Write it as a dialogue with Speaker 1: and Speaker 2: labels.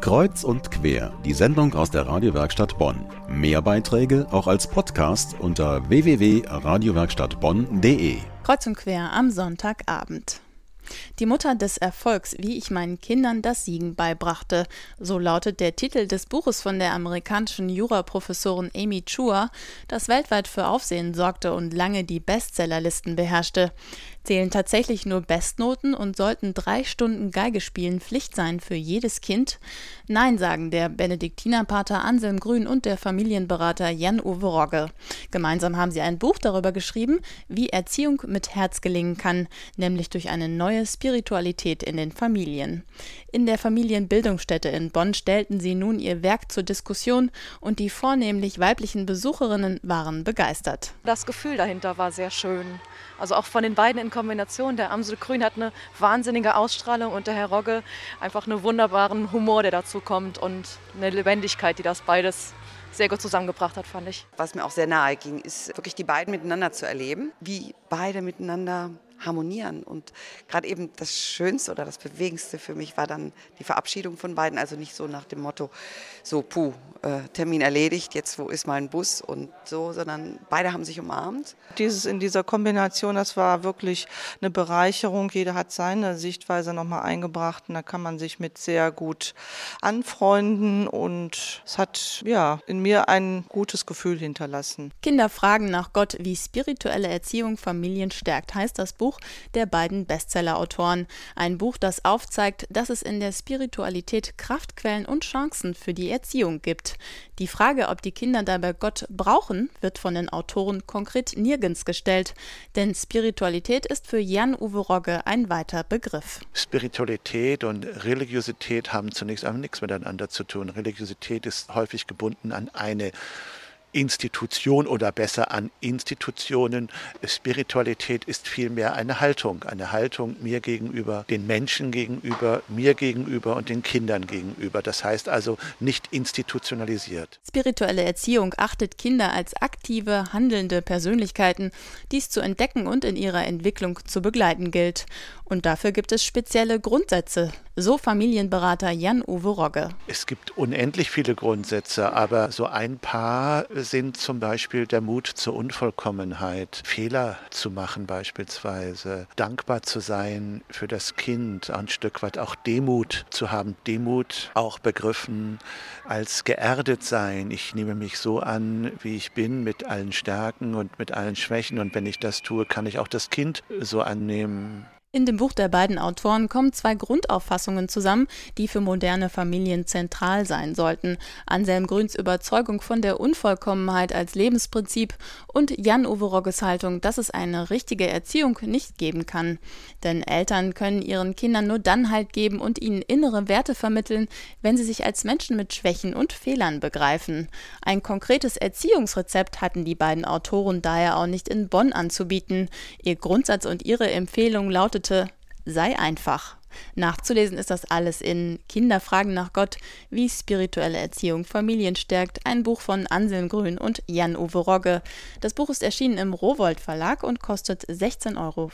Speaker 1: Kreuz und quer, die Sendung aus der Radiowerkstatt Bonn. Mehr Beiträge auch als Podcast unter www.radiowerkstattbonn.de.
Speaker 2: Kreuz und quer am Sonntagabend. Die Mutter des Erfolgs, wie ich meinen Kindern das Siegen beibrachte. So lautet der Titel des Buches von der amerikanischen Juraprofessorin Amy Chua, das weltweit für Aufsehen sorgte und lange die Bestsellerlisten beherrschte zählen tatsächlich nur Bestnoten und sollten drei Stunden Geige spielen Pflicht sein für jedes Kind? Nein, sagen der Benediktinerpater Anselm Grün und der Familienberater Jan-Uwe Rogge. Gemeinsam haben sie ein Buch darüber geschrieben, wie Erziehung mit Herz gelingen kann, nämlich durch eine neue Spiritualität in den Familien. In der Familienbildungsstätte in Bonn stellten sie nun ihr Werk zur Diskussion und die vornehmlich weiblichen Besucherinnen waren begeistert.
Speaker 3: Das Gefühl dahinter war sehr schön. Also auch von den beiden in Kombination. Der Amsel Grün hat eine wahnsinnige Ausstrahlung und der Herr Rogge einfach einen wunderbaren Humor, der dazu kommt und eine Lebendigkeit, die das beides sehr gut zusammengebracht hat, fand ich.
Speaker 4: Was mir auch sehr nahe ging, ist wirklich die beiden miteinander zu erleben, wie beide miteinander harmonieren. Und gerade eben das Schönste oder das Bewegendste für mich war dann die Verabschiedung von beiden. Also nicht so nach dem Motto, so, puh, äh, Termin erledigt, jetzt wo ist mein Bus und so, sondern beide haben sich umarmt.
Speaker 5: Dieses in dieser Kombination, das war wirklich eine Bereicherung. Jeder hat seine Sichtweise nochmal eingebracht und da kann man sich mit sehr gut anfreunden und es hat ja in mir ein gutes Gefühl hinterlassen.
Speaker 2: Kinder fragen nach Gott, wie spirituelle Erziehung Familien stärkt, heißt das Buch Buch der beiden Bestsellerautoren. Ein Buch, das aufzeigt, dass es in der Spiritualität Kraftquellen und Chancen für die Erziehung gibt. Die Frage, ob die Kinder dabei Gott brauchen, wird von den Autoren konkret nirgends gestellt. Denn Spiritualität ist für Jan-Uwe Rogge ein weiter Begriff.
Speaker 6: Spiritualität und Religiosität haben zunächst einmal nichts miteinander zu tun. Religiosität ist häufig gebunden an eine Institution oder besser an Institutionen. Spiritualität ist vielmehr eine Haltung, eine Haltung mir gegenüber, den Menschen gegenüber, mir gegenüber und den Kindern gegenüber. Das heißt also nicht institutionalisiert.
Speaker 2: Spirituelle Erziehung achtet Kinder als aktive, handelnde Persönlichkeiten, dies zu entdecken und in ihrer Entwicklung zu begleiten gilt. Und dafür gibt es spezielle Grundsätze, so Familienberater Jan-Uwe Rogge.
Speaker 6: Es gibt unendlich viele Grundsätze, aber so ein paar sind zum Beispiel der Mut zur Unvollkommenheit, Fehler zu machen beispielsweise, dankbar zu sein für das Kind, ein Stück weit auch Demut zu haben, Demut auch begriffen als geerdet sein. Ich nehme mich so an, wie ich bin, mit allen Stärken und mit allen Schwächen und wenn ich das tue, kann ich auch das Kind so annehmen.
Speaker 2: In dem Buch der beiden Autoren kommen zwei Grundauffassungen zusammen, die für moderne Familien zentral sein sollten. Anselm Grüns Überzeugung von der Unvollkommenheit als Lebensprinzip und Jan-Uwe Rogges Haltung, dass es eine richtige Erziehung nicht geben kann. Denn Eltern können ihren Kindern nur dann Halt geben und ihnen innere Werte vermitteln, wenn sie sich als Menschen mit Schwächen und Fehlern begreifen. Ein konkretes Erziehungsrezept hatten die beiden Autoren daher auch nicht in Bonn anzubieten. Ihr Grundsatz und ihre Empfehlung lautet lautete Sei einfach. Nachzulesen ist das alles in Kinderfragen nach Gott, wie spirituelle Erziehung Familien stärkt, ein Buch von Anselm Grün und Jan-Uwe Rogge. Das Buch ist erschienen im Rowold Verlag und kostet 16,95 Euro.